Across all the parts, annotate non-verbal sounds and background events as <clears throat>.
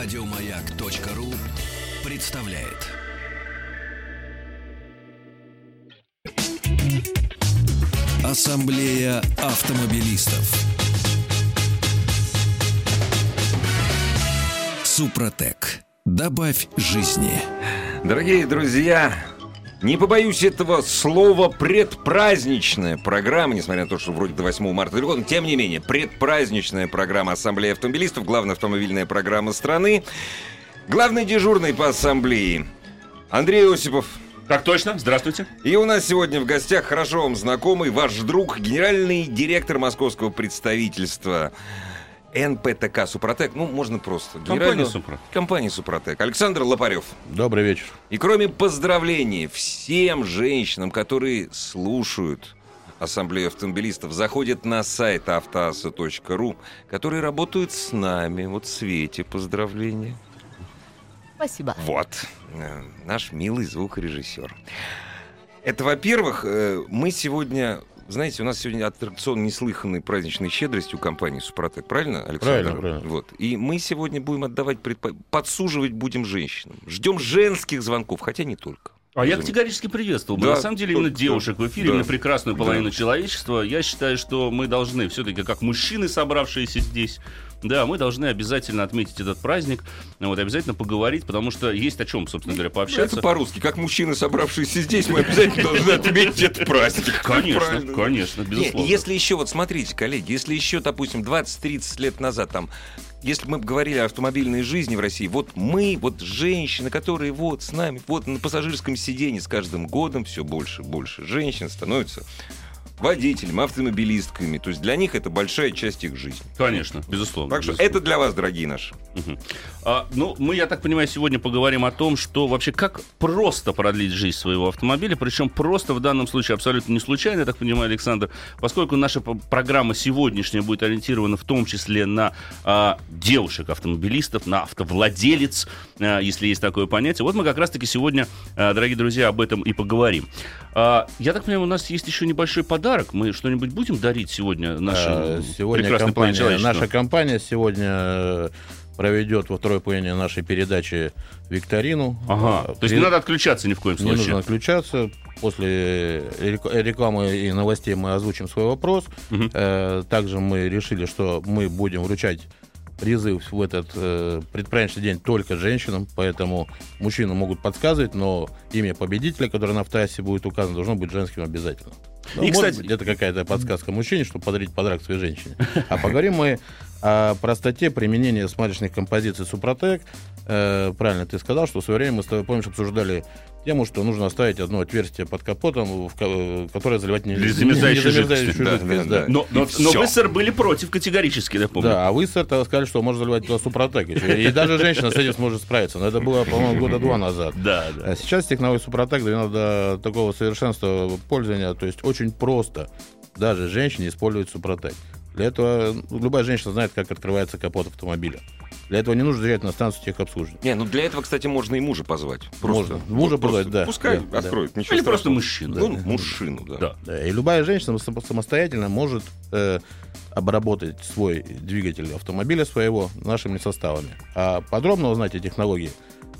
Радиомаяк.ру представляет. Ассамблея автомобилистов. Супротек. Добавь жизни. Дорогие друзья, не побоюсь этого слова предпраздничная программа, несмотря на то, что вроде до 8 марта далеко, но тем не менее, предпраздничная программа Ассамблеи автомобилистов, главная автомобильная программа страны. Главный дежурный по ассамблее Андрей Осипов. Так точно, здравствуйте. И у нас сегодня в гостях хорошо вам знакомый ваш друг, генеральный директор московского представительства НПТК «Супротек». Ну, можно просто. Компания «Супротек». Компания «Супротек». Александр Лопарев. Добрый вечер. И кроме поздравлений всем женщинам, которые слушают Ассамблею автомобилистов, заходят на сайт автоаса.ру, которые работают с нами. Вот Свете поздравления. Спасибо. Вот, э, наш милый звукорежиссер. Это, во-первых, э, мы сегодня... Знаете, у нас сегодня аттракцион неслыханной праздничной щедрости у компании «Супротек». Правильно, Александр? Правильно, правильно. Вот. И мы сегодня будем отдавать... предпо- Подсуживать будем женщинам. Ждем женских звонков, хотя не только. А я категорически приветствовал бы. Да, На самом деле, именно девушек в эфире, да. именно прекрасную половину Да. человечества. Я считаю, что мы должны, все-таки, как мужчины, собравшиеся здесь, да, мы должны обязательно отметить этот праздник, вот, обязательно поговорить, потому что есть о чем, собственно говоря, Ну, пообщаться. Это по-русски. Как мужчины, собравшиеся здесь, мы обязательно должны отметить этот праздник. <laughs> Конечно, конечно, Не, безусловно. если еще, вот смотрите, коллеги, если еще, допустим, 20-30 лет назад, там, если мы говорили о автомобильной жизни в России, вот мы, вот женщины, которые вот с нами, вот на пассажирском сиденье с каждым годом все больше и больше женщин становятся водителями, автомобилистками. То есть для них это большая часть их жизни. Конечно, безусловно. Так что безусловно. это для вас, дорогие наши. Мгм. А, ну, мы, я так понимаю, сегодня поговорим о том, что вообще как просто продлить жизнь своего автомобиля, причем просто в данном случае абсолютно не случайно, я так понимаю, Александр, поскольку наша программа сегодняшняя будет ориентирована в том числе на а, девушек-автомобилистов, на автовладелец, а, если есть такое понятие. Вот мы как раз-таки сегодня, а, дорогие друзья, об этом и поговорим. А, я так понимаю, у нас есть еще небольшой подарок. Мы что-нибудь будем дарить сегодня нашим Э, Сегодня компания, наша компания сегодня э, проведет во второй половине нашей передачи викторину. Ага, Э, то есть не надо отключаться ни в коем не случае. нужно отключаться. После рек- рекламы и новостей мы озвучим свой вопрос. Э, Также мы решили, что мы будем вручать призы в этот э, предпраздничный день только женщинам, поэтому мужчины могут подсказывать, но имя победителя, которое на автоассе будет указано, должно быть женским обязательно. Ну, И, кстати- быть, это какая-то подсказка мужчине, чтобы подарить подарок своей женщине. <laughs> А поговорим мы о простоте применения смазочных композиций Супротек. Э, правильно ты сказал, что в свое время мы с тобой, помнишь, обсуждали тему, что нужно оставить одно отверстие под капотом, в ко- которое заливать не, Для замерзающей не замерзающую жидкости. Да, жидкость, да, да. да. Но, но, но вы, сэр, были против категорически, я помню. Да, а вы, сэр, тогда сказали, что можно заливать туда Супротек. еще. И даже женщина с этим сможет справиться. Но это было, по-моему, года два назад. Да, да. А сейчас технология Супротек доведена до такого совершенства пользования, то есть очень просто даже женщине использовать Супротек. Для этого ну, любая женщина знает, как открывается капот автомобиля. Для этого не нужно заезжать на станцию техобслуживания. Не, ну для этого, кстати, можно и мужа позвать. Просто. Можно. Мужа Вот позвать, просто да. Пускай Да, откроет. ничего Или просто страшного. мужчину. Ну, Да. мужчину, да. Да. Да, и любая женщина сам- самостоятельно может э, обработать свой двигатель автомобиля своего нашими составами. А подробно узнать о технологии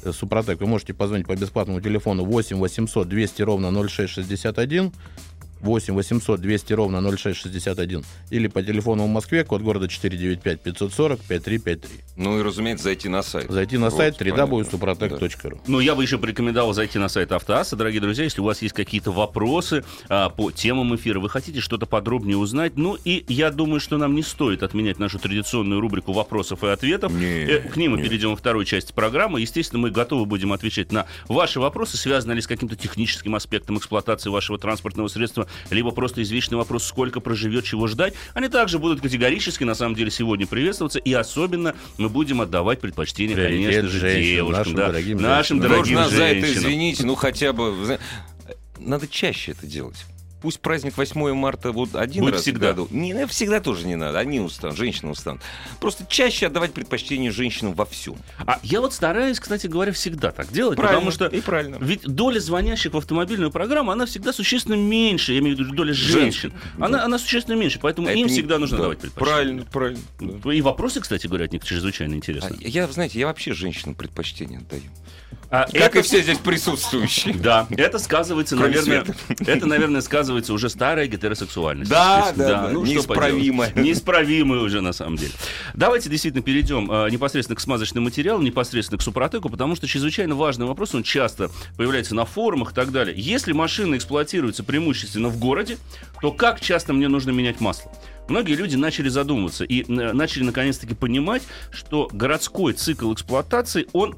э, Супротек вы можете позвонить по бесплатному телефону 8 800 200 ровно 0661 8 800 200 ровно 0661 или по телефону в Москве, код города 495 540 5353. Ну и, разумеется, зайти на сайт. Зайти на Вот, сайт www.suprotec.ru. Ну, я бы еще порекомендовал зайти на сайт Автоаса, дорогие друзья, если у вас есть какие-то вопросы а, по темам эфира, вы хотите что-то подробнее узнать. Ну, и я думаю, что нам не стоит отменять нашу традиционную рубрику вопросов и ответов. Не, Э, К ним мы не. перейдем во второй части программы. Естественно, мы готовы будем отвечать на ваши вопросы, связанные ли с каким-то техническим аспектом эксплуатации вашего транспортного средства, либо просто извечный вопрос, сколько проживет, чего ждать. Они также будут категорически, на самом деле, сегодня приветствоваться. И особенно мы будем отдавать предпочтение, Приоритет конечно же, женщинам, девушкам. нашим да. дорогим нашим женщинам. дорогим Должна за это женщинам. извините, ну хотя бы... Надо чаще это делать. Пусть праздник 8 марта вот один Будет раз всегда. в году. Не, ну, всегда тоже не надо. Они устанут, женщины устанут. Просто чаще отдавать предпочтение женщинам во всем. А я вот стараюсь, кстати говоря, всегда так делать, Правильно, потому что и правильно. ведь доля звонящих в автомобильную программу, она всегда существенно меньше, я имею в виду доля женщин. Женских, Она, она существенно меньше, поэтому А им не- всегда нужно да, давать предпочтение. Правильно, правильно. да. И вопросы, кстати говоря, от них чрезвычайно А интересны. я, знаете, я вообще женщинам предпочтение отдаю. А Как это- и все здесь присутствующие. Да, это сказывается, Кроме наверное, Светы. это, наверное, сказывается уже старая гетеросексуальность. Да, есть, да, да, ну, неисправимая. Неисправимая уже, на самом деле. Давайте действительно перейдем э, непосредственно к смазочным материалам, непосредственно к супротеку, потому что чрезвычайно важный вопрос, он часто появляется на форумах и так далее. Если машина эксплуатируется преимущественно в городе, то как часто мне нужно менять масло? Многие люди начали задумываться и э, начали наконец-таки понимать, что городской цикл эксплуатации, он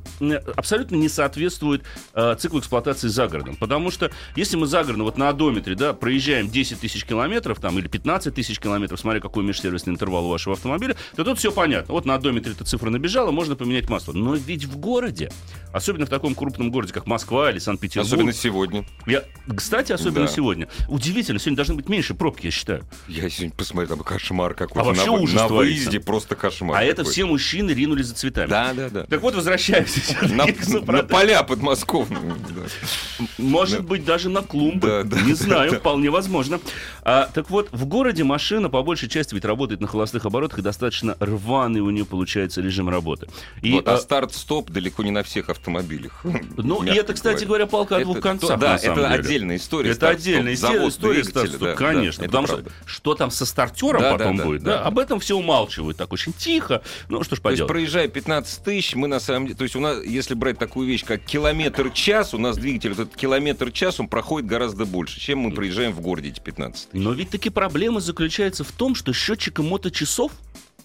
абсолютно не соответствует э, циклу эксплуатации за городом. Потому что если мы за городом, вот на одометре, да, проезжаем 10 тысяч километров там, или 15 тысяч километров, смотря какой межсервисный интервал у вашего автомобиля, то тут все понятно. Вот на одометре эта цифра набежала, можно поменять масло. Но ведь в городе, особенно в таком крупном городе, как Москва или Санкт-Петербург, Особенно сегодня. я, кстати, особенно Да. сегодня. Удивительно, сегодня должны быть меньше пробки, я считаю. Я сегодня посмотрел, там кошмар какой-то. А вообще на, ужас на творится. выезде просто кошмар. А это все мужчины ринулись за цветами. Да, да, да. Так вот, возвращаемся На, на поля подмосковные. да. Может быть, даже на клумбы. Не знаю, вполне возможно. А, так вот, в городе машина по большей части ведь работает на холостых оборотах, и достаточно рваный у нее получается режим работы. Вот, а а, старт-стоп далеко не на всех автомобилях. ну, и это, кстати говоря. палка о двух концах, Да, это отдельная история. Это отдельная история, завод история двигателя, старт-стоп, конечно. потому что что там со стартером Да, потом да, будет, да. да, об этом все умалчивают так очень тихо. Ну, что ж То есть, поделать. проезжая 15 тысяч, мы на самом деле... То есть, у нас, если брать такую вещь, как километр-час, у нас двигатель, этот километр-час, он проходит гораздо больше, чем мы проезжаем в городе эти 15 тысяч. Но ведь таки проблема заключается в том, что счетчика моточасов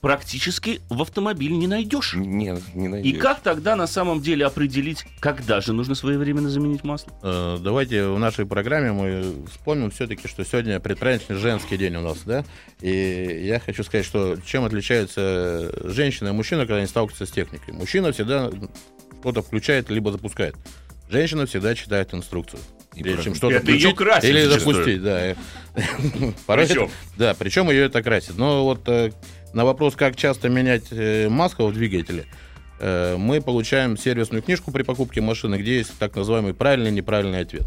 практически в автомобиле не найдешь. Не, не И найдешь. как тогда на самом деле определить, когда же нужно своевременно заменить масло? Э, Давайте в нашей программе мы вспомним все-таки, что сегодня предпраздничный женский день у нас, да? И я хочу сказать, что чем отличаются женщина и мужчина, когда они сталкиваются с техникой. Мужчина всегда что-то включает, либо запускает. Женщина всегда читает инструкцию. И Прежде чем что-то Это включить красит или запустить, да. Порой Причем? это- Да, причем ее это красит. Но вот э, на вопрос, как часто менять э, масло в двигателе, э, мы получаем сервисную книжку при покупке машины, где есть так называемый правильный и неправильный ответ.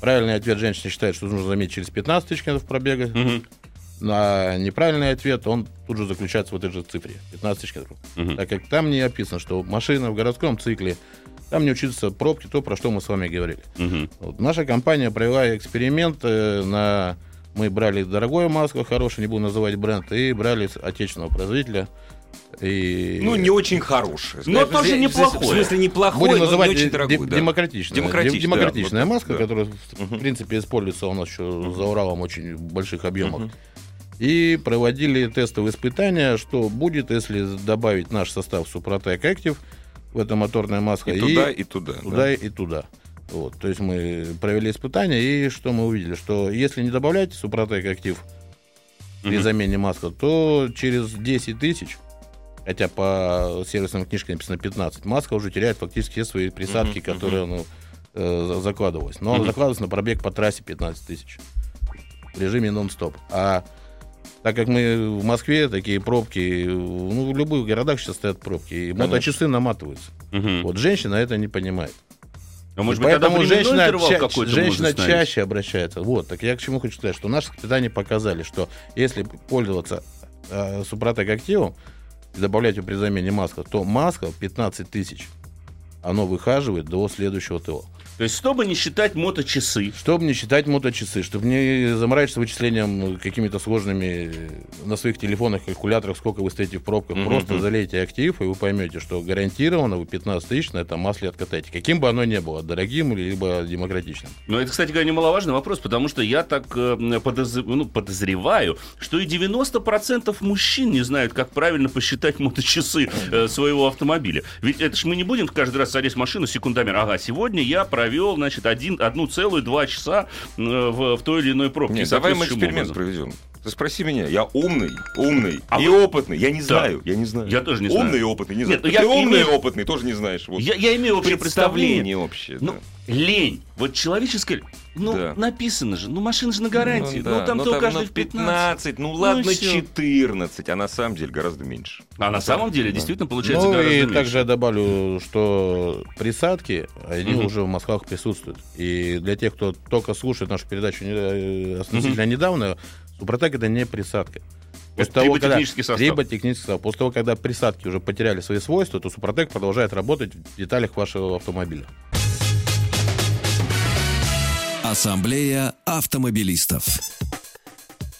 Правильный ответ женщина считает, что нужно заметить через 15 тысяч километров пробега. Мгм. На неправильный ответ он тут же заключается в этой же цифре 15 тысяч километров. Мгм. Так как там не описано, что машина в городском цикле, там не учится пробки, то, про что мы с вами говорили. Мгм. Вот наша компания провела эксперимент э, на... Мы брали дорогое масло, хорошее, не буду называть бренд, и брали с отечественного производителя. И... Ну, не очень хорошее. Но Знаешь, тоже неплохое. В смысле, неплохое, Будем но называть не очень де- дорогое. де- да. демократичная. Демократичная, Де- демократичная да, маска, да. которая, в принципе, используется у нас еще за Уралом очень больших объемах. И проводили тестовые испытания, что будет, если добавить наш состав Супротек Active в это моторное масло. И туда, и туда. туда да. и туда. Вот, то есть мы провели испытания, и что мы увидели? Что если не добавлять Супротек Актив при Мгм. замене масла, то через 10 тысяч, хотя по сервисным книжкам написано 15, маска уже теряет фактически все свои присадки, Мгм, которые ну, э, за- закладывалась. Но она Мгм. закладывалась на пробег по трассе 15 тысяч в режиме нон-стоп. А так как мы в Москве, такие пробки, ну, в любых городах сейчас стоят пробки, и Конечно. моточасы наматываются. Мгм. Вот женщина это не понимает. А может быть, тогда Поэтому женщина, ча- женщина чаще обращается. Вот, так я к чему хочу сказать, что наши испытания показали, что если пользоваться э, Супротек активом и добавлять его при замене маска, то маска 15 тысяч, оно выхаживает до следующего ТО. То есть, чтобы не считать моточасы, Чтобы не считать моточасы, чтобы не заморачиваться вычислением какими-то сложными э, на своих телефонах, калькуляторах, сколько вы стоите в пробках, Мгм, просто залейте актив, и вы поймете, что гарантированно вы 15 тысяч на этом масле откатаете. Каким бы оно ни было, дорогим либо демократичным. Но это, кстати говоря, немаловажный вопрос, потому что я так э, подоз- ну, подозреваю, что и 90% мужчин не знают, как правильно посчитать моточасы э, своего автомобиля. Ведь это ж мы не будем каждый раз садить в машину секундомер. Ага, сегодня я провел, значит, один, одну целую два часа э, в, в той или иной пробке. Нет, давай мы эксперимент образом. проведем. Ты спроси меня, я умный, умный А и вы- опытный. Я не знаю, я не знаю. Я тоже не знаю. Умный и опытный, не знаю. Нет, ну Ты я умный и имею- опытный, тоже не знаешь. Вот. Я, я имею общее представление. Представление общее. Ну, да. лень. Вот человеческое... Ну, Да. написано же. Ну, машина же на гарантии. Ну, да, там ну, там, каждый ну, в 15. 15, ну Ну ладно, и всё. 14, а на самом деле гораздо меньше. А на самом деле, Да. действительно, получается ну гораздо и меньше. также я добавлю, что присадки, они Мгм. уже в Москвах присутствуют. И для тех, кто только слушает нашу передачу э, относительно недавно, Супротек это не присадка. После того, когда- состав. триботехнический состав. После того, когда присадки уже потеряли свои свойства, то Супротек продолжает работать в деталях вашего автомобиля. Ассамблея автомобилистов.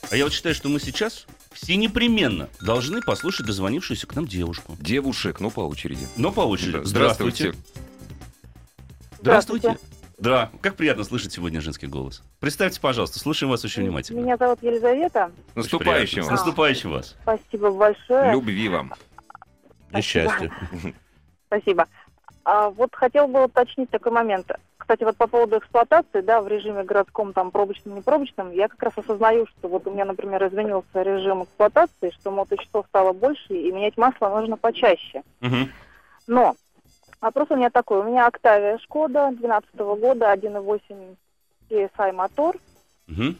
А я вот считаю, что мы сейчас все непременно должны послушать дозвонившуюся к нам девушку. Девушек, ну по очереди. Но по очереди. Да, Здравствуйте. Здравствуйте. Да, как приятно слышать сегодня женский голос. Представьте, пожалуйста, слушаем вас очень внимательно. Меня зовут Елизавета. С Наступающим. С вас. наступающим вас. Спасибо большое. Любви вам. И счастья. <laughs> Спасибо. А вот хотел бы уточнить такой момент. Кстати, вот по поводу эксплуатации, да, в режиме городском, там, пробочном, непробочном, я как раз осознаю, что вот у меня, например, изменился режим эксплуатации, что моточасов стало больше, и менять масло нужно почаще. Мгм. Но вопрос у меня такой. У меня Октавия Шкода 2012 года, 1.8 TSI мотор. Мгм.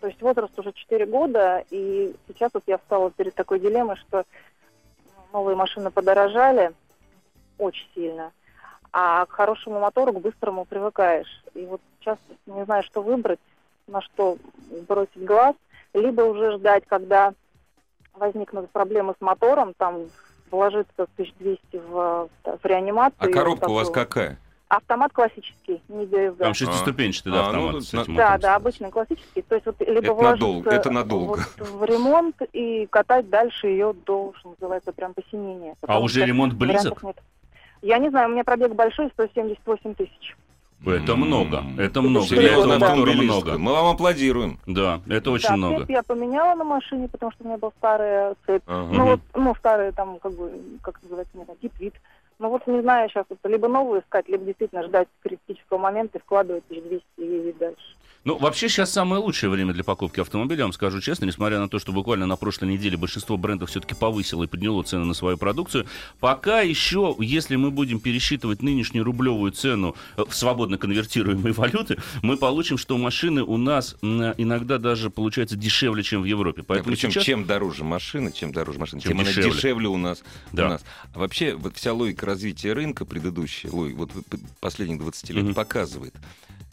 То есть возраст уже 4 года, и сейчас вот я встала перед такой дилеммой, что новые машины подорожали очень сильно, а к хорошему мотору, к быстрому привыкаешь. И вот сейчас не знаю, что выбрать, на что бросить глаз, либо уже ждать, когда возникнут проблемы с мотором, там вложиться 1200 в, в реанимацию. А коробка у вас какая? Автомат классический, не DSG. Там шестиступенчатый, да, А, ну, автомат тут с этим Да, да, обычный классический. То есть вот либо Это надолго, это надолго. вот в ремонт и катать дальше ее до, что называется, прям посинения. А уже ремонт близок? нет. Я не знаю, у меня пробег большой, 178 тысяч. Это много, это много. Для Серьезно, этого да. мотора автомобилистка. много. Мы вам аплодируем. Да, это очень да, много. я поменяла на машине, потому что у меня был старая цепь. Ага. Ну вот, ну, старые там, как бы, как называется, не знаю, тип вид. Ну вот не знаю сейчас, вот, либо новую искать, либо действительно ждать критического момента и вкладывать 1200 и ездить дальше. Ну, вообще сейчас самое лучшее время для покупки автомобиля, я вам скажу честно, несмотря на то, что буквально на прошлой неделе большинство брендов все-таки повысило и подняло цены на свою продукцию, пока еще, если мы будем пересчитывать нынешнюю рублевую цену э, в свободно конвертируемые <laughs> валюты, мы получим, что машины у нас иногда даже получаются дешевле, чем в Европе. Поэтому Причем сейчас... чем дороже машина, чем дороже машина, Тем тем, она дешевле. дешевле у нас. Да. у нас. А вообще вот вся логика развития рынка предыдущая, логика, вот последних 20 лет Мгм. показывает,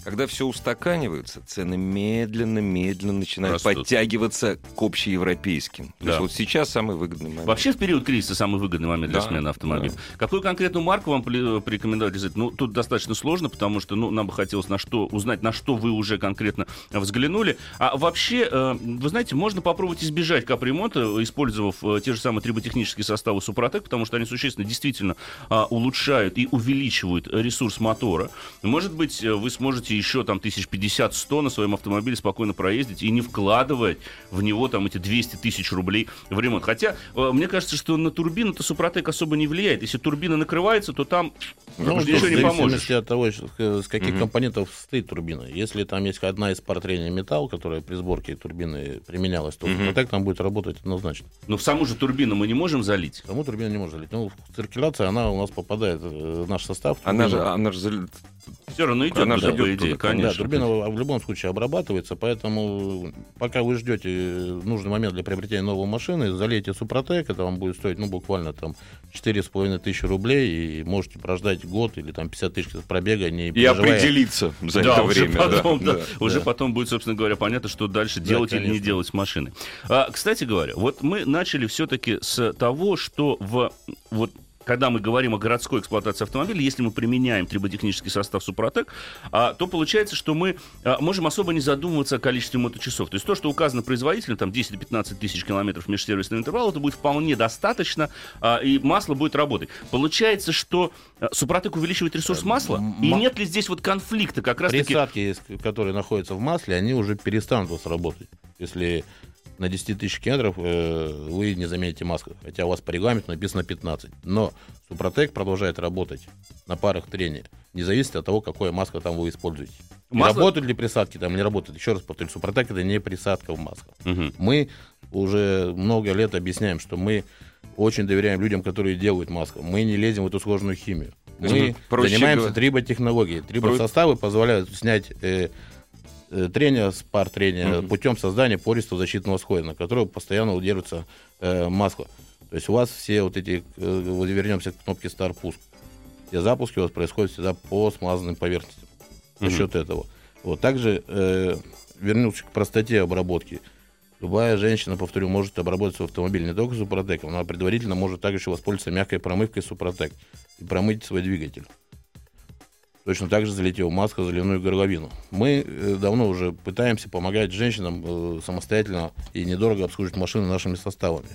когда все устаканивается, цены медленно-медленно начинают Растут. подтягиваться к общеевропейским. То Да. есть вот сейчас самый выгодный момент. Вообще в период кризиса самый выгодный момент для Да, смены автомобиля. да. Какую конкретную марку вам пли- порекомендовать? Ну, тут достаточно сложно, потому что ну, нам бы хотелось на что, узнать, на что вы уже конкретно взглянули. А вообще, э, вы знаете, можно попробовать избежать капремонта, использовав э, те же самые триботехнические составы Супротек, потому что они существенно действительно а, улучшают и увеличивают ресурс мотора. Может быть, э, вы сможете еще там тысяч 50-100 на своем автомобиле спокойно проездить и не вкладывать в него там эти 200 тысяч рублей в ремонт. Хотя, э, мне кажется, что на турбину-то Супротек особо не влияет. Если турбина накрывается, то там Ну, ничего в не зависимости от того, с каких Мгм. компонентов состоит турбина. Если там есть одна из пар трения металл, которая при сборке турбины применялась, то Мгм. Супротек там будет работать однозначно. Но в саму же турбину мы не можем залить. Саму турбину не может залить. Ну, циркуляция, она у нас попадает э, в наш состав. Она же, она же Все равно идет Она туда, же по идет идее, туда, конечно. Да, турбина в в любом случае обрабатывается, поэтому пока вы ждете нужный момент для приобретения новой машины, залейте Супротек, это вам будет стоить, ну, буквально там 4,5 тысячи рублей, и можете прождать год или там 50 тысяч пробега, не и определиться за да, это уже время. да, потом, да, да. уже да. потом будет, собственно говоря, понятно, что дальше Да, делать или не конечно. делать с машиной. А, кстати говоря, вот мы начали все-таки с того, что в вот когда мы говорим о городской эксплуатации автомобиля, если мы применяем триботехнический состав Супротек, а, то получается, что мы а, можем особо не задумываться о количестве моточасов. То есть то, что указано производителем, там 10-15 тысяч километров межсервисный интервал, это будет вполне достаточно, а, и масло будет работать. Получается, что Супротек увеличивает ресурс масла, и нет ли здесь вот конфликта как раз-таки... Присадки, с- которые находятся в масле, они уже перестанут у вас работать. Если на 10 тысяч километров э, вы не заметите маску, хотя у вас по регламенту написано 15. Но Супротек продолжает работать на парах трения, не зависит от того, какое масло там вы используете. Масло- Работают ли присадки там, не работают. Еще раз повторю, Супротек это не присадка в масло. Мгм. Мы уже много лет объясняем, что мы очень доверяем людям, которые делают масло. Мы не лезем в эту сложную химию. Мы проще занимаемся говоря- триботехнологией. Триботсоставы позволяют снять э, трение с пар трения Мгм. путем создания пористого защитного слоя, на котором постоянно удерживается э, масло. То есть у вас все вот эти, э, вот вернемся к кнопке Start пуск. Все запуски у вас происходят всегда по смазанным поверхностям. За Мгм. счет этого. Вот также э, вернувшись к простоте обработки. Любая женщина, повторю, может обработать свой автомобиль не только супротеком, но предварительно может также еще воспользоваться мягкой промывкой супротек и промыть свой двигатель. Точно так же залетел маска в заливную горловину. Мы э, давно уже пытаемся помогать женщинам э, самостоятельно и недорого обслуживать машины нашими составами.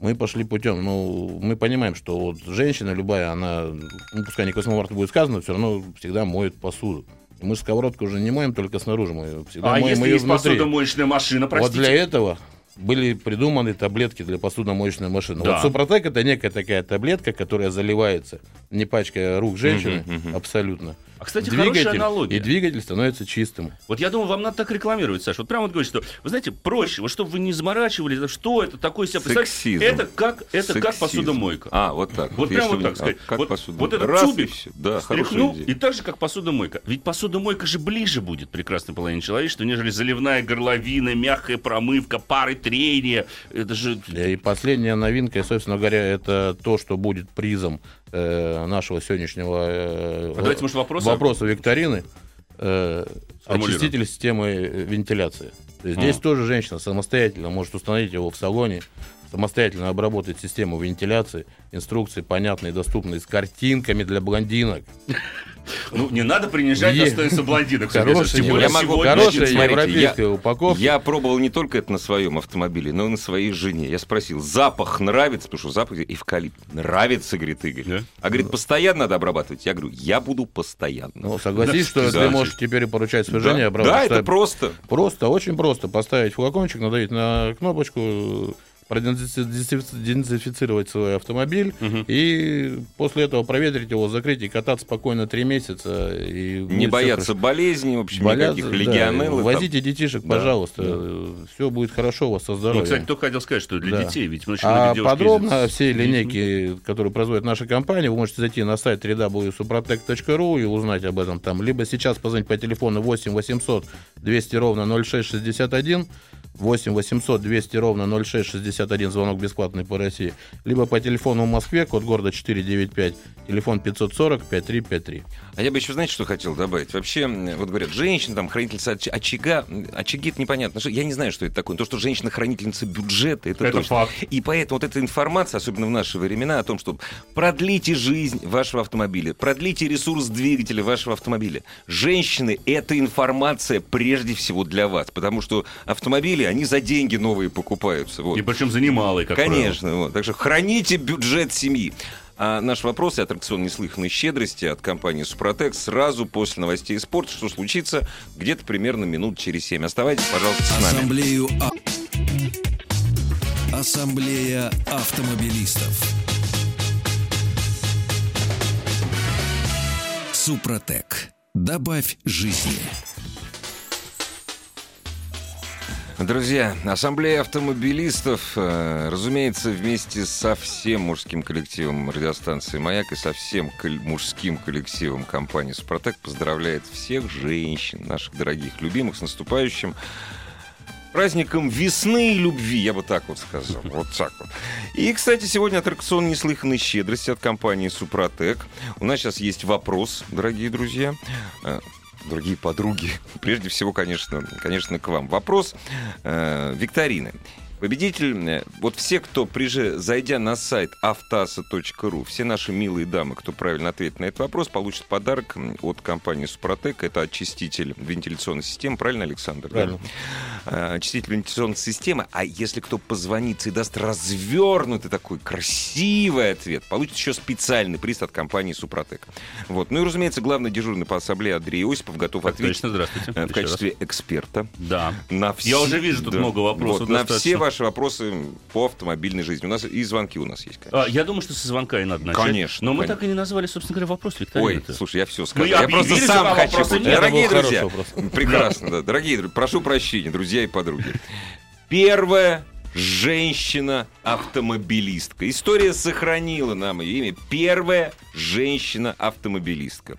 Мы пошли путем, ну, мы понимаем, что вот женщина любая, она, ну, пускай не к 8 марта будет сказано, все равно всегда моет посуду. Мы сковородку уже не моем только снаружи, мы всегда А моем если ее есть внутри. посудомоечная машина, простите? Вот для этого были придуманы таблетки для посудомоечной машины. Да. Вот Супротек это некая такая таблетка, которая заливается, не пачкая рук женщины, Мгм, мгм. абсолютно. А, кстати, Двигатель, хорошая аналогия. И двигатель становится чистым. Вот я думаю, вам надо так рекламировать, Саша. Вот прямо вот говорить, что, вы знаете, проще, вот чтобы вы не заморачивались, что это такое себя Сексизм. Это как, это как посудомойка. А, вот так. Вот Если прямо вот так сказать. а, Как вот, посудомойка. вот этот Раз тюбик и. Да, стряхнул, и так же, как посудомойка. Ведь посудомойка же ближе будет прекрасной половине человечества, нежели заливная горловина, мягкая промывка, пары трения. Это же... И последняя новинка, и, собственно говоря, это то, что будет призом э, нашего сегодняшнего э, А давайте, может, вопросы? вопроса викторины. Э, очиститель системы э, вентиляции. Здесь А. тоже женщина самостоятельно может установить его в салоне, самостоятельно обработать систему вентиляции, инструкции понятные, доступные, с картинками для блондинок. Ну, не надо принижать Е- достоинство блондинок. Хорошая, я могу- сегодня- хорошая европейская упаковка. Я пробовал не только это на своем автомобиле, но и на своей жене. Я спросил, запах нравится? Потому что запах эвкалипт. Нравится, говорит Игорь. Да? А говорит, постоянно надо обрабатывать? Я говорю, я буду постоянно. Ну, согласись, что Да. ты можешь теперь поручать свежение, да, обработать. да, это просто. Просто, очень просто. Поставить флакончик, надавить на кнопочку, продезинфицировать свой автомобиль Мгм. и после этого проветрить его, закрыть и кататься спокойно три месяца. И Не бояться болезней, в общем, Боляться, никаких да, легионеллы. там. Возите детишек, Да, пожалуйста. Все будет хорошо у вас со Ну, здоровьем. кстати, только хотел сказать, что для Да. детей, ведь очень А многие подробно ездят с все линейки, которые производит наша компания, вы можете зайти на сайт www.suprotec.ru и узнать об этом там. Либо сейчас позвонить по телефону 8 800 200 ровно 0661, 8 800 200 ровно 0661, звонок бесплатный по России. Либо по телефону в Москве, код города 495, телефон 540 5353. А я бы еще, знаете, что хотел добавить? Вообще, вот говорят, женщина, там, хранительница оч- очага, очаги, это непонятно. Я не знаю, что это такое. То, что женщина хранительница бюджета, это, Это точно. факт. И поэтому вот эта информация, особенно в наши времена, о том, что продлите жизнь вашего автомобиля, продлите ресурс двигателя вашего автомобиля. Женщины, эта информация прежде всего для вас, потому что автомобили, они за деньги новые покупаются. Вот. И причем за немалый, как правило. Конечно. Вот. Так что храните бюджет семьи. А наш вопрос и аттракцион неслыханной щедрости от компании «Супротек» сразу после новостей спорта, что случится где-то примерно минут через семь. Оставайтесь, пожалуйста, с нами. Ассамблею а- Ассамблея автомобилистов. Супротек. Добавь жизни. Друзья, Ассамблея автомобилистов, э, разумеется, вместе со всем мужским коллективом радиостанции «Маяк» и со всем мужским коллективом компании «Супротек» поздравляет всех женщин, наших дорогих, любимых, с наступающим праздником весны и любви, я бы так вот сказал. Вот так вот. И, кстати, сегодня аттракцион неслыханной щедрости от компании «Супротек». У нас сейчас есть вопрос, дорогие друзья. Дорогие подруги, <laughs> прежде всего, конечно, конечно, к вам. Вопрос э, викторины. Победитель, э, вот все, кто, прижи, зайдя на сайт автаса.ру, все наши милые дамы, кто правильно ответит на этот вопрос, получат подарок от компании «Супротек». Это очиститель вентиляционной системы. Правильно, Александр? да? Правильно. А, Очиститель вентиляционной системы. А если кто позвонит и даст развернутый такой красивый ответ, получит еще специальный приз от компании «Супротек». Вот. Ну и, разумеется, главный дежурный по ассамблее Андрей Осипов готов Так ответить точно, здравствуйте. э, в Еще качестве эксперта. Да. на все... Я уже вижу тут много вопросов Вот, на все ваши вопросы по автомобильной жизни. У нас и звонки у нас есть, конечно. А, я думаю, что со звонка и надо начать. Конечно, Но мы конечно. так и не назвали, собственно говоря, вопрос Викторина. Ой, слушай, я все сказал. я просто сам хочу. нет. Дорогие друзья, <laughs> прекрасно, да. Дорогие друзья, прошу прощения, друзья и подруги. <laughs> Первая женщина-автомобилистка. История сохранила нам ее имя. Первая женщина-автомобилистка.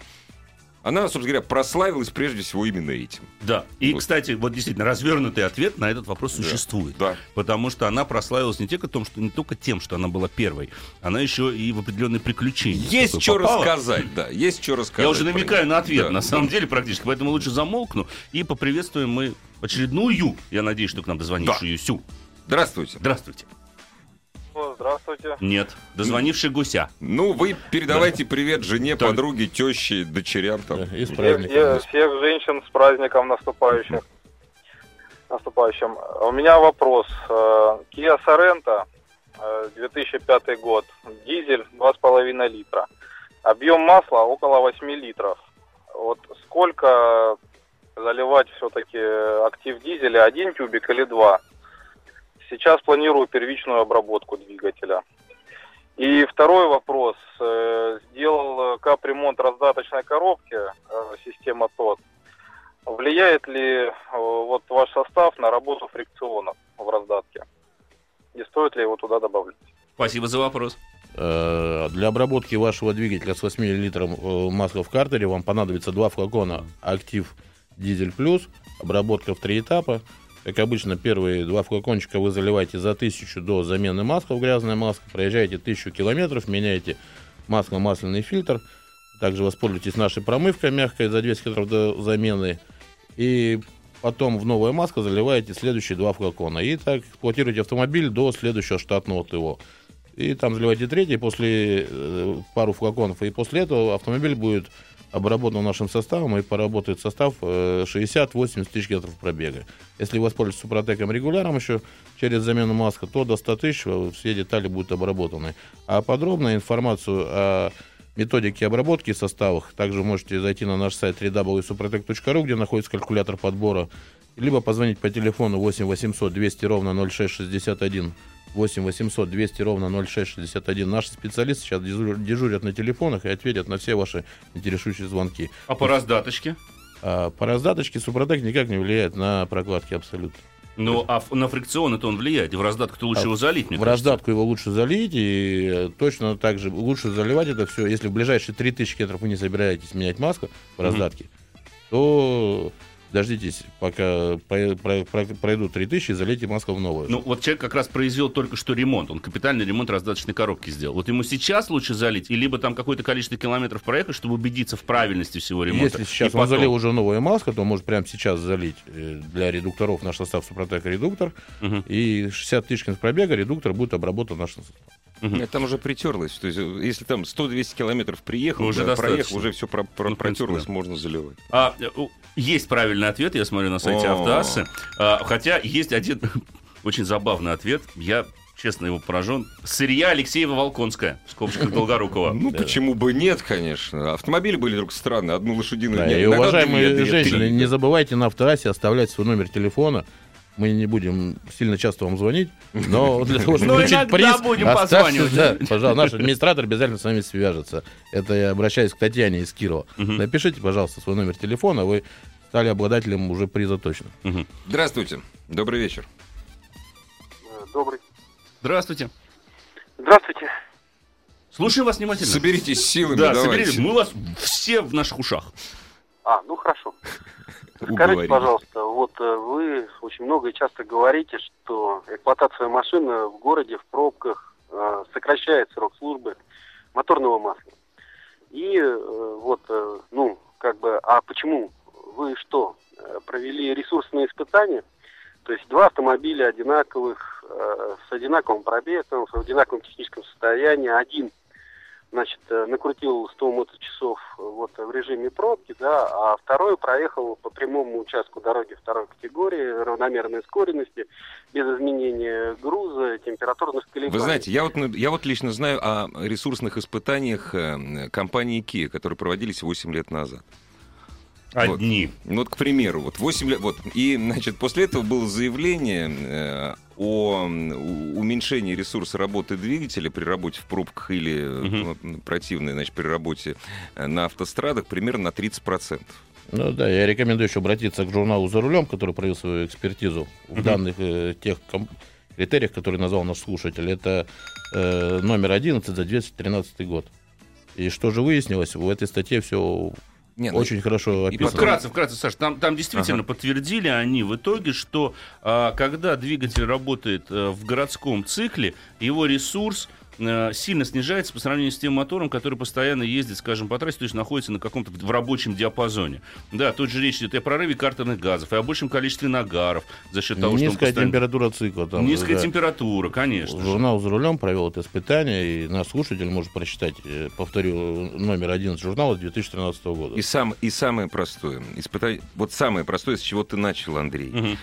Она, собственно говоря, прославилась прежде всего именно этим. Да. И, Вот. кстати, вот действительно, развернутый ответ на этот вопрос Да. существует. Да. Потому что она прославилась не, только том, что, не только тем, что она была первой, она еще и в определенные приключения. Есть что попала. рассказать, да. Есть что рассказать. Я уже намекаю на ответ, Да. на самом деле, практически. Поэтому лучше замолкну и поприветствуем мы очередную, я надеюсь, что к нам дозвонившую Сю. Здравствуйте. Здравствуйте. Здравствуйте. Нет, дозвонивший гуся. Ну, вы передавайте привет жене, Так. подруге, теще, дочерям там. Да, И с Всех, праздником. всех женщин с праздником наступающим. наступающим. У меня вопрос. Э, Kia Sorento, э, 2005 год, дизель 2,5 литра. Объем масла около 8 литров. Вот сколько заливать все-таки актив дизеля, один тюбик или два? Сейчас планирую первичную обработку двигателя. И второй вопрос. Э, Сделал э, капремонт раздаточной коробки, э, система ТОТ. Влияет ли вот ваш состав на работу фрикционов в раздатке? И стоит ли его туда добавлять? Спасибо за вопрос. Для обработки вашего двигателя с 8 литром масла в картере вам понадобится два флакона «Актив Дизель Плюс». Обработка в три этапа. Как обычно, первые два флакончика вы заливаете за тысячу до замены масла в грязное масло. Проезжаете тысячу километров, меняете масло-масляный фильтр. Также воспользуйтесь нашей промывкой мягкой за 200 километров до замены. И потом в новое масло заливаете следующие два флакона. И так эксплуатируете автомобиль до следующего штатного ТО. И там заливаете третий, после э, пару флаконов, и после этого автомобиль будет обработан нашим составом, и поработает состав э, 60-80 тысяч километров пробега. Если воспользоваться супротеком регуляром еще через замену маска, то до 100 тысяч э, все детали будут обработаны. А подробную информацию о методике обработки и составах также можете зайти на наш сайт www.suprotec.ru, где находится калькулятор подбора, либо позвонить по телефону 8 800 200 ровно 0661 8 800 200 ровно 0661. Наши специалисты сейчас дежур- дежурят на телефонах и ответят на все ваши интересующие звонки. А по раздаточке? А по раздаточке Супротек никак не влияет на прокладки абсолютно. Ну, а на фрикцион это он влияет. И в раздатку-то лучше А его залить, мне в кажется. раздатку его лучше залить, и э, точно так же лучше заливать это все. Если в ближайшие 3000 километров вы не собираетесь менять маску в раздатке, то дождитесь, пока про- про- про- пройдут 3000 и залейте маску в новую. Ну, вот человек как раз произвел только что ремонт. Он капитальный ремонт раздаточной коробки сделал. Вот ему сейчас лучше залить, и либо там какое-то количество километров проехать, чтобы убедиться в правильности всего ремонта. Если сейчас И он потом- залил уже новое масло, то может прямо сейчас залить э, для редукторов наш состав Супротек редуктор. Мгм. И 60 тысяч пробега редуктор будет обработан нашим составом. Мгм. Там уже притерлось. То есть, э, если там 100-200 километров приехал, Уже да, проехал, уже все про, про- Ну, протерлось, да. можно заливать. А, э, есть правильный ответ, я смотрю на сайте О. Автоассы. А, хотя есть один <laughs> очень забавный ответ. Я, честно, его поражен. Сырья Алексеева-Волконская, в скобочках <laughs> Долгорукова. Ну, почему бы нет, конечно. Автомобили были только странные. Одну лошадиную... Да, и уважаемые две, женщины, не забывайте на автоассе оставлять свой номер телефона. Мы не будем сильно часто вам звонить, но для того, чтобы Ну, получить иногда приз, будем оставьте, да, пожалуйста, наш администратор обязательно с вами свяжется. Это я обращаюсь к Татьяне из Кирова. Напишите, пожалуйста, свой номер телефона, вы стали обладателем уже приза точно. Здравствуйте. Добрый вечер. Добрый. Здравствуйте. Здравствуйте. Слушаю вас внимательно. Соберитесь силами, Да, давайте. соберите. Мы у вас все в наших ушах. А, ну хорошо. Скажите, Уговорили. пожалуйста, вот э, вы очень много и часто говорите, что эксплуатация машины в городе, в пробках э, сокращает срок службы моторного масла. И э, вот, э, ну, как бы, а почему? Вы что, э, провели ресурсные испытания? То есть два автомобиля одинаковых, э, с одинаковым пробегом, с одинаковым техническим состоянием. Один значит, э, накрутил 100 моточасов э, вот в режиме пробки, да, а второй проехал по прямому участку дороги второй категории, равномерной ускоренности, без изменения груза, температурных колебаний. Вы знаете, я вот, я вот лично знаю о ресурсных испытаниях э, компании Kia, которые проводились 8 лет назад. Одни. Вот. Ну, вот, к примеру, вот 8 лет, вот, и, значит, после этого было заявление э, о уменьшении ресурса работы двигателя при работе в пробках или угу. противной, значит, при работе э, на автострадах примерно на 30%. Ну да, я рекомендую еще обратиться к журналу «За рулем», который провел свою экспертизу в данных э, тех ком- критериях, которые назвал наш слушатель. Это э, номер 11 за 2013 год. И что же выяснилось? В этой статье все не, ну, Очень хорошо описано. Вкратце, вкратце, Саш, там, там действительно ага. подтвердили они в итоге, что а, когда двигатель работает а, в городском цикле, его ресурс сильно снижается по сравнению с тем мотором, который постоянно ездит, скажем, по трассе, то есть находится на каком-то в рабочем диапазоне. Да, тут же речь идет и о прорыве картерных газов, и о большем количестве нагаров за счет того, Низкая что... Низкая постоянно... температура цикла. Там, Низкая да. температура, конечно. Журнал «За рулем» провел это испытание, и наш слушатель может прочитать, э, повторю, номер 11 журнала 2013 года. И, сам, и самое простое, испытание, вот самое простое, с чего ты начал, Андрей. Угу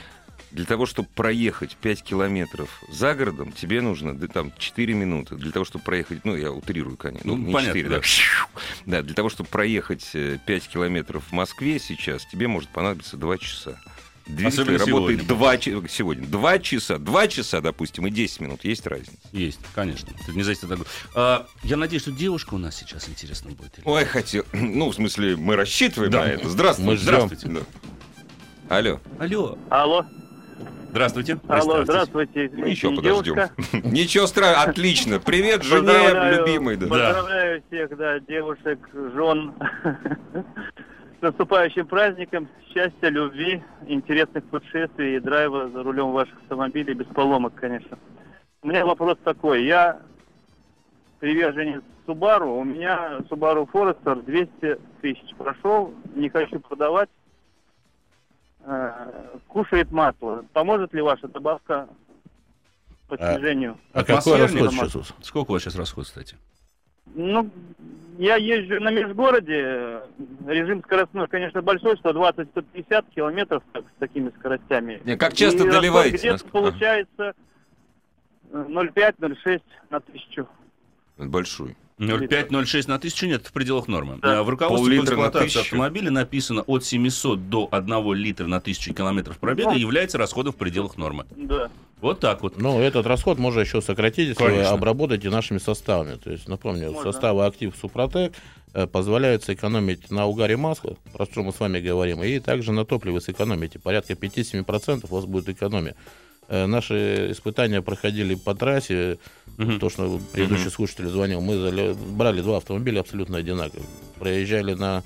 для того, чтобы проехать 5 километров за городом, тебе нужно да, там 4 минуты. Для того, чтобы проехать, ну, я утрирую, конечно, ну, не Понятно, 4, да. да. Да, для того, чтобы проехать 5 э, километров в Москве сейчас, тебе может понадобиться 2 часа. Двигатель работает сегодня. 2, сегодня. 2 часа, 2 часа, допустим, и 10 минут. Есть разница? Есть, конечно. Это не зависит от того. А, я надеюсь, что девушка у нас сейчас интересно будет. Ой, хотел. <clears throat> Ну, в смысле, мы рассчитываем да. на это. Здравствуйте. Мы Здравствуйте. Да. Алло. Алло. Алло. Здравствуйте. Алло, здравствуйте. Еще подождем. <laughs> Ничего страшного, отлично. Привет, жене, любимый. Поздравляю всех, да, девушек, жен. С наступающим праздником, счастья, любви, интересных путешествий и драйва за рулем ваших автомобилей без поломок, конечно. У меня вопрос такой. Я приверженец Subaru. У меня Subaru Forester 200 тысяч прошел. Не хочу продавать. Э, кушает масло. Поможет ли ваша добавка по снижению? А, а какой расход сейчас? Сколько у вас сейчас расход, кстати? Ну, я езжу на межгороде. Режим скоростной, конечно, большой, 120-150 километров так, с такими скоростями. Не, как часто И доливаете? Где-то получается 0,5-0,6 на тысячу. Большой. 0,5-0,6 на тысячу нет, в пределах нормы. Да. В руководстве по эксплуатации автомобиля написано от 700 до 1 литра на тысячу километров пробега да. является расходом в пределах нормы. Да. Вот так вот. Ну, этот расход можно еще сократить, если Конечно. вы обработаете нашими составами. То есть, напомню, можно. составы Актив Супротек э, позволяют сэкономить на угаре масла, про что мы с вами говорим, и также на топливе сэкономите. Порядка 5-7% у вас будет экономия. Э, наши испытания проходили по трассе. Uh-huh. То, что предыдущий слушатель звонил, мы брали два автомобиля абсолютно одинаковые. Проезжали на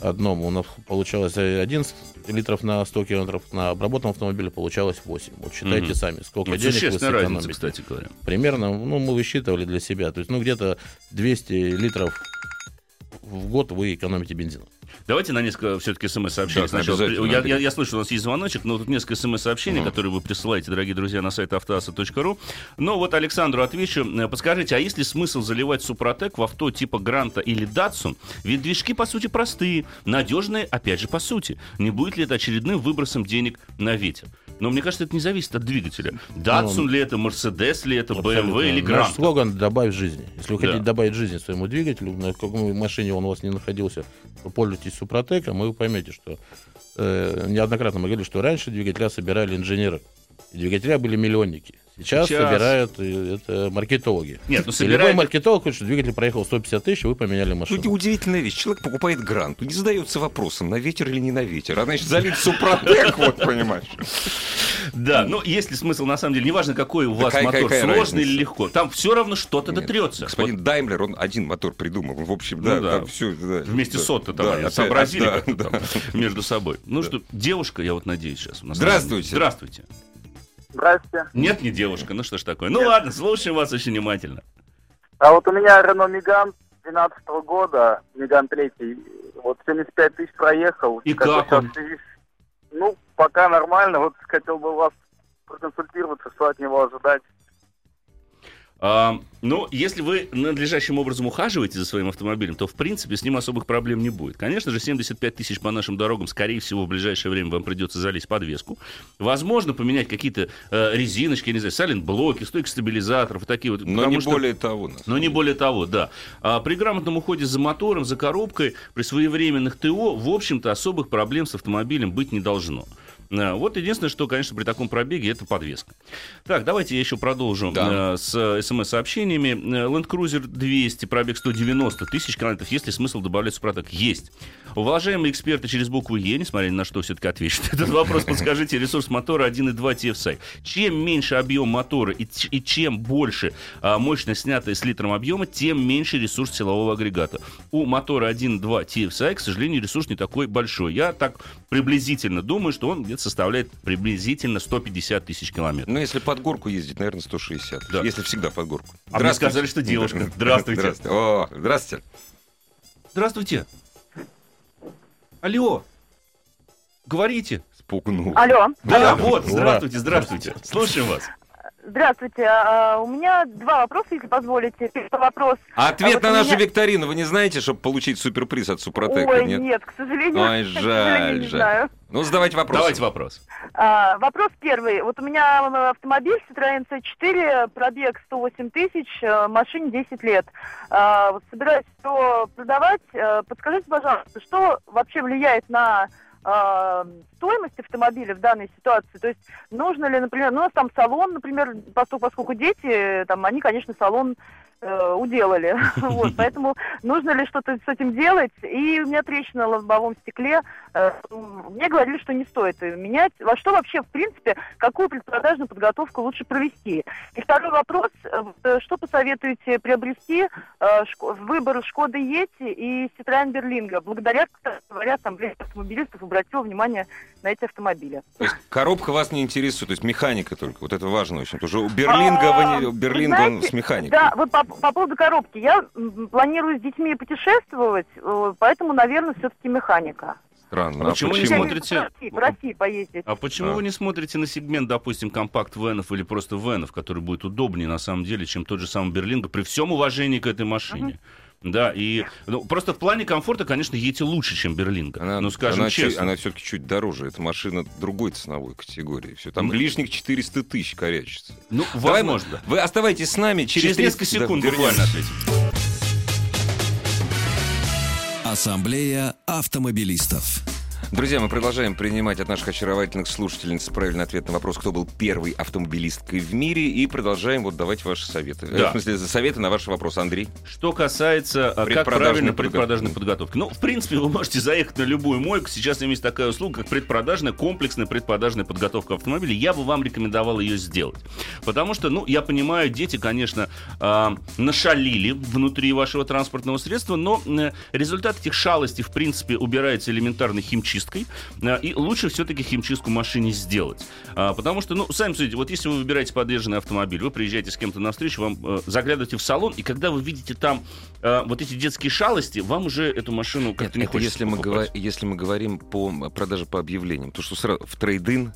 одном, у нас получалось 11 литров на 100 километров, на обработанном автомобиле получалось 8. Вот считайте uh-huh. сами, сколько ну, денег вы сэкономите. разница, кстати говоря. Примерно, ну, мы высчитывали для себя. То есть, ну, где-то 200 литров в год вы экономите бензин. Давайте на несколько все-таки смс-сообщений. Да, Сначала, я, я, я слышу, у нас есть звоночек, но тут несколько смс-сообщений, угу. которые вы присылаете, дорогие друзья, на сайт автоаса.ру. Но вот Александру отвечу. Э, подскажите, а есть ли смысл заливать Супротек в авто типа Гранта или Датсун? Ведь движки, по сути, простые, надежные, опять же, по сути. Не будет ли это очередным выбросом денег на ветер? Но мне кажется, это не зависит от двигателя. Датсун ну, ли это, Мерседес ли это, BMW или Грант? Наш слоган «добавь жизни». Если вы да. хотите добавить жизни своему двигателю, на какой машине он у вас не находился, пользуйтесь Супротеком, и вы поймете, что э, неоднократно мы говорили, что раньше двигателя собирали инженеры. Двигателя были миллионники. Сейчас, Сейчас собирают э, это маркетологи. Нет, ну собирает... любой маркетолог хочет, что двигатель проехал 150 тысяч, вы поменяли машину. Ну, удивительная вещь. Человек покупает грант, не задается вопросом, на ветер или не на ветер. А значит, залить супротек, <laughs> вот, понимаешь. Да, но есть ли смысл, на самом деле, неважно, какой у вас мотор, сложный или легко, там все равно что-то дотрется. Господин Даймлер, он один мотор придумал. В общем, да, ну там все. Вместе с Отто там сообразили между собой. Ну что, девушка, я вот надеюсь сейчас. Здравствуйте. Здравствуйте. Здрасте. Нет, не девушка. Ну что ж такое. Ну ладно, слушаем вас очень внимательно. А вот у меня Рено Меган 12 года, Меган 3, вот 75 тысяч проехал. И как, как он? Ну, пока нормально. Вот хотел бы вас проконсультироваться, что от него ожидать. А, ну, если вы надлежащим образом ухаживаете за своим автомобилем, то, в принципе, с ним особых проблем не будет. Конечно же, 75 тысяч по нашим дорогам, скорее всего, в ближайшее время вам придется залезть подвеску. Возможно, поменять какие-то э, резиночки, я не знаю, салент-блоки, стойки стабилизаторов и такие вот. Но не что- более того. но не более того, да. А при грамотном уходе за мотором, за коробкой, при своевременных ТО, в общем-то, особых проблем с автомобилем быть не должно. А, Вот единственное, что, конечно, при таком пробеге это подвеска. Так, давайте я еще продолжу Да. э, с смс-сообщениями. Э, Land Cruiser 200, пробег 190 тысяч километров. Есть ли смысл добавлять Супротек? Есть. Уважаемые эксперты через букву Е, несмотря ни на что, все-таки отвечу на этот вопрос. <laughs> Подскажите, ресурс мотора 1.2 TFSI. Чем меньше объем мотора и чем больше а, мощность, снятая с литром объема, тем меньше ресурс силового агрегата. У мотора 1.2 TFSI, к сожалению, ресурс не такой большой. Я так приблизительно думаю, что он где-то составляет приблизительно 150 тысяч километров. Ну, если под горку ездить, наверное, 160. Да. Если всегда под горку. А мне сказали, что девушка. Здравствуйте. Здравствуйте. О, здравствуйте. Здравствуйте. Алло. Говорите. Спугнул. Алло. Да, Алло. вот, здравствуйте, здравствуйте. Слушаем вас. Здравствуйте. А, У меня два вопроса, если позволите. Первый вопрос. А ответ вот на нашу меня- викторину вы не знаете, чтобы получить суперприз от Супротека? Ой, нет? нет? к сожалению. Ой, <laughs> к сожалению, жаль, не жаль. знаю. Ну, задавайте вопрос. Давайте вопрос. А, вопрос первый. Вот у меня м, автомобиль Citroёn C4, пробег 108 тысяч, э, машине 10 лет. А, вот собираюсь его продавать. Э, Подскажите, пожалуйста, что вообще влияет на э, стоимость автомобиля в данной ситуации? То есть нужно ли, например, ну, у нас там салон, например, поскольку, поскольку дети, там, они, конечно, салон э, уделали. <laughs> Вот, <laughs> поэтому нужно ли что-то с этим делать? И у меня трещина в лобовом стекле. Э, Мне говорили, что не стоит ее менять. Во что вообще, в принципе, какую предпродажную подготовку лучше провести? И второй вопрос. э, Что посоветуете приобрести э, шко- выбор Шкоды Ети и Citroёn Берлинга? Благодаря, кстати говоря, ассамблея автомобилистов обратила внимание на эти автомобили. То есть коробка вас не интересует, то есть механика только. Вот это важно очень. Потому что у Берлинга, А, не- Берлинга он знаете, с механикой. Да, вот по, по поводу коробки. Я планирую с детьми путешествовать, э, поэтому, наверное, все-таки механика. Странно. А почему не почему? смотрите- В России, в России поездить. А почему А. вы не смотрите на сегмент, допустим, компакт-венов или просто венов, который будет удобнее на самом деле, чем тот же самый Берлинга, при всем уважении к этой машине? Да, и ну, просто в плане комфорта, конечно, Ети лучше, чем Берлинга. Она, ну, скажем она, чуть- честно. она все-таки чуть дороже. Это машина другой ценовой категории. Все. Там лишних 400 тысяч корячится. Ну, Давай возможно. Вы оставайтесь с нами. Через, Через несколько 30 да, секунд вернемся. буквально ответим. Ассамблея автомобилистов. Друзья, мы продолжаем принимать от наших очаровательных слушательниц правильный ответ на вопрос, кто был первой автомобилисткой в мире, и продолжаем вот давать ваши советы. Э, Да. В смысле, за советы на ваши вопросы, Андрей. Что касается, а, как правильно подготовки. предпродажной подготовки. Ну, в принципе, вы можете заехать на любую мойку. Сейчас есть такая услуга, как предпродажная, комплексная предпродажная подготовка автомобиля. Я бы вам рекомендовал ее сделать. Потому что, ну, я понимаю, дети, конечно, а, нашалили внутри вашего транспортного средства, но э, результат этих шалостей, в принципе, убирается элементарной химчисткой. А, И лучше все-таки химчистку машине сделать. А, Потому что, ну, сами судите, вот если вы выбираете подержанный автомобиль, вы приезжаете с кем-то на встречу, вам э, заглядываете в салон, и когда вы видите там э, вот эти детские шалости, вам уже эту машину как-то не Это хочется если мы, говор- если мы говорим по продаже по объявлениям, то что сразу в трейдин,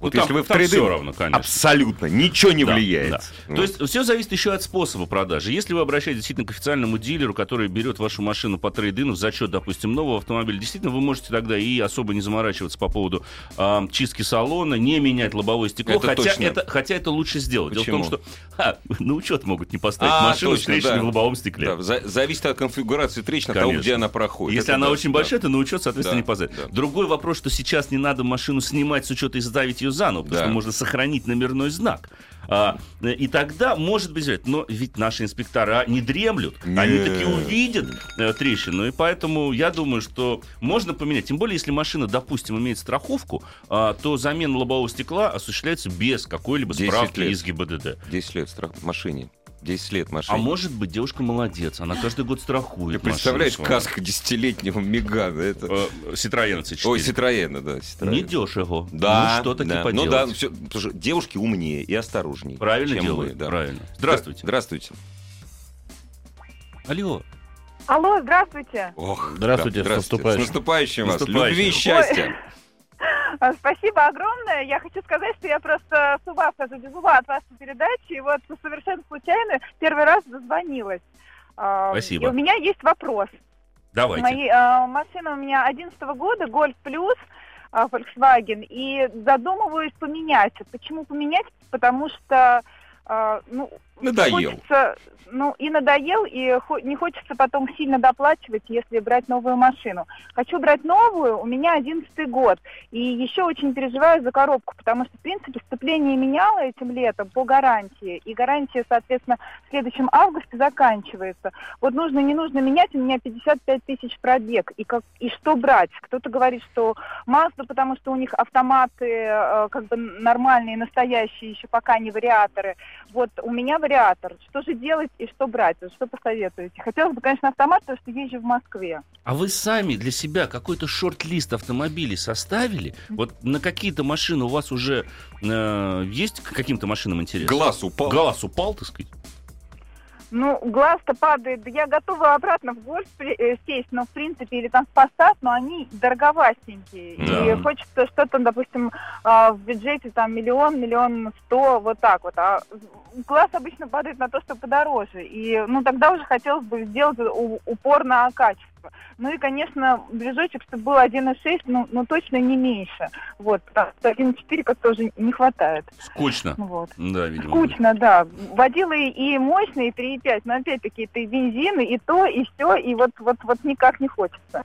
вот Ну, если там- вы в там трейдин, всё равно, конечно. абсолютно ничего не Да, влияет. да. Ну. То есть все зависит еще от способа продажи. Если вы обращаетесь действительно к официальному дилеру, который берет вашу машину по трейдину в зачет, допустим, нового автомобиля, действительно вы можете тогда и особо не заморачиваться по поводу а, чистки салона, не менять лобовое стекло, Это хотя, точно. это, хотя это лучше сделать. Дело в том, Почему? что ха, на учет могут не поставить А, машину точно, с трещиной да. в лобовом стекле. Да, за- зависит от конфигурации трещин, от того, где она проходит. Если Это она да, очень да. большая, то на учет, соответственно, Да, не поставить. да. Другой вопрос, что сейчас не надо машину снимать с учета и ставить ее заново, потому Да. что можно сохранить номерной знак. А, и тогда, может быть. Но ведь наши инспектора не дремлют. Они Нет. таки увидят э, трещину. И поэтому я думаю, что можно поменять. Тем более, если машина, допустим, имеет страховку, а, то замена лобового стекла осуществляется без какой-либо 10 справки лет. из ГИБДД. 10 лет страх машине. 10 лет машине. А может быть, девушка молодец. Она каждый год страхует. Ты представляешь, каска десятилетнего Мегана. Это... Э, Citroёn C4. Ой, Ситроена, да. Citroёn. Не дешево. Да, Ну, что таки да. поделать. Ну да, все, потому что девушки умнее и осторожнее. Правильно чем делают, мы, да. правильно. Здравствуйте. Здравствуйте. Алло. Алло, здравствуйте. Ох, Здравствуйте, с С наступающим. наступающим вас. Наступающим. Любви и счастья. А, Спасибо огромное. Я хочу сказать, что я просто с ума схожу без ума от вашей передачи. И вот совершенно случайно первый раз дозвонилась. А, Спасибо. И у меня есть вопрос. Давайте. Мои, а, машина у меня 11 года, Гольф Плюс, а, Volkswagen, и задумываюсь поменять. Почему поменять? Потому что а, ну, Надоел. хочется, ну, и надоел, и хо- не хочется потом сильно доплачивать, если брать новую машину. Хочу брать новую, у меня 11 год, и еще очень переживаю за коробку, потому что, в принципе, сцепление меняла этим летом по гарантии, и гарантия, соответственно, в следующем августе заканчивается. Вот нужно, не нужно менять, у меня 55 тысяч пробег, и, как, и что брать? Кто-то говорит, что Mazda, потому что у них автоматы э, как бы нормальные, настоящие, еще пока не вариаторы. Вот у меня. Что же делать и что брать? Что посоветуете? Хотелось бы, конечно, автомат, потому что езжу в Москве. А вы сами для себя какой-то шорт-лист автомобилей составили? Вот на какие-то машины у вас уже э, есть к каким-то машинам интерес? Глаз упал. Глаз упал, так сказать? Ну, глаз-то падает. Я готова обратно в гольф при- э, сесть, но в принципе, или там в Passat, но они дороговастенькие. Да. И хочется что-то, допустим, а, в бюджете там миллион, миллион сто, вот так вот. А глаз обычно падает на то, что подороже. И, ну, тогда уже хотелось бы сделать упор на качество. Ну и, конечно, движочек, чтобы был 1,6, ну, ну точно не меньше. Вот, потому что 1,4 как-то уже не хватает. Скучно. Ну Вот. Да, видимо. Скучно, да. Водила и, мощные, и 3,5, но опять-таки это и бензин, и то, и все, и вот, вот, вот никак не хочется.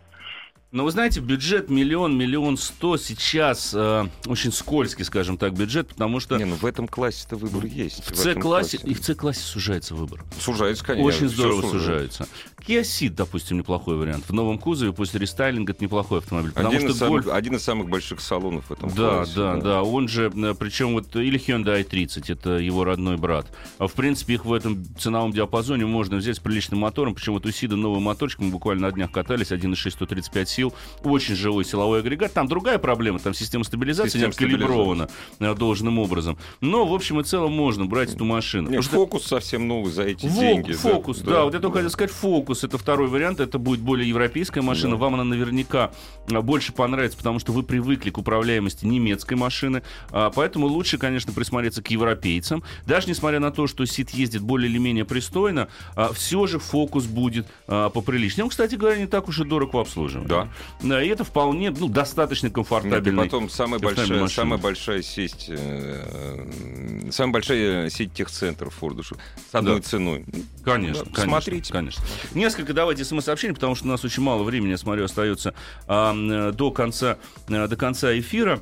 Но вы знаете, бюджет миллион, миллион сто сейчас э, очень скользкий, скажем так, бюджет, потому что Не, ну в этом классе-то выбор есть. в С-классе, классе. и в С-классе сужается выбор. Сужается, конечно. Очень здорово сужается. Kia Ceed, допустим, неплохой вариант. В новом кузове после рестайлинга это неплохой автомобиль. Потому Один, из что самых, Golf- один из самых больших салонов в этом Да, классе. да, да. Он же, э, причем вот или Hyundai i30, это его родной брат. А в принципе их в этом ценовом диапазоне можно взять с приличным мотором. Причем вот у Сида новый моторчик, мы буквально на днях катались, 1.6, 135 сил. Очень живой силовой агрегат. Там другая проблема, там система стабилизации Система не откалибрована э, должным образом. Но в общем и целом можно брать эту машину. Нет, Потому что- фокус совсем новый за эти Во- деньги. Фокус, да, вот я только хотел сказать, фокус это второй вариант, это будет более европейская машина, Да. вам она наверняка а, больше понравится, потому что вы привыкли к управляемости немецкой машины, а, поэтому лучше, конечно, присмотреться к европейцам. Даже несмотря на то, что СИТ ездит более или менее пристойно, все же фокус будет а, поприличнее. Он, кстати говоря, не так уж и дорог в обслуживании. Да. Да, и это вполне ну, достаточно комфортабельный. потом самая большая, машина. самая большая сеть, э, самая большая сеть техцентров Форда Шу- с одной Да. ценой. Конечно, Да, конечно, смотрите. конечно. Несколько давайте смс-сообщений, потому что у нас очень мало времени, я смотрю, остается а, до конца а, до конца эфира.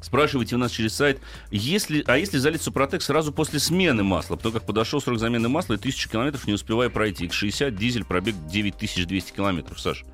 Спрашивайте у нас через сайт, если, а если залить Супротек сразу после смены масла, потому как подошел срок замены масла и тысячу километров не успевая пройти. X60 дизель пробег 9200 километров. Саш,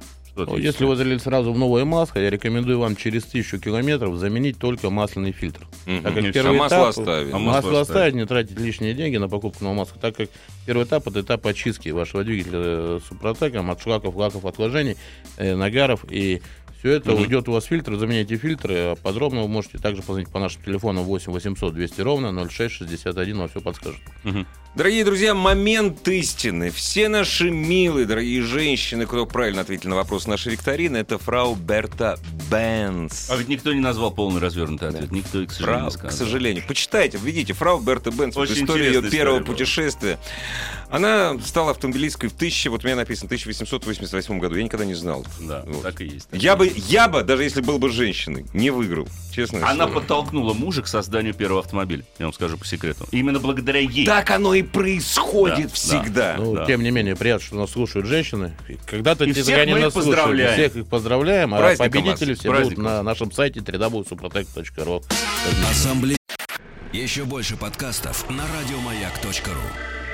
что Ну? Если вы залили сразу в новое масло, я рекомендую вам через тысячу километров заменить только масляный фильтр. Так как первый а масло этап- оставить. А масло масло оставить. оставить, не тратить лишние деньги на покупку нового масла, так как первый этап это этап очистки вашего двигателя э, супротеком от шлаков, лаков, отложений, э, нагаров и все это Мгм. уйдет у вас фильтр, заменяйте фильтры. А Подробно вы можете также позвонить по нашему телефону 8 800 200 ровно 0661, вам все подскажут. Мгм. Дорогие друзья, момент истины. Все наши милые, дорогие женщины, кто правильно ответил на вопрос нашей викторины, это фрау Берта Бенц. А ведь никто не назвал полный развернутый ответ. Никто, и, к сожалению, Фрау, не к сказал. сожалению. Почитайте, введите. Фрау Берта Бенц. Вот Очень история ее первого история была. путешествия. Она стала автомобилисткой в 1000, вот у меня написано, 1888 году. Я никогда не знал. Да, Вот. так и есть. Я бы, я бы, даже если был бы женщиной, не выиграл. Честно. Она подтолкнула мужа к созданию первого автомобиля. Я вам скажу по секрету. Именно благодаря ей. Так оно и происходит Да, всегда. Ну, да. тем не менее, приятно, что нас слушают женщины. И Когда-то И всех они нас слушают. поздравляем. Всех их поздравляем. А Праздником победители вас. все будут Праздником. на нашем сайте www.suprotec.ru. Ассамблея. Еще больше подкастов на радиомаяк.ру.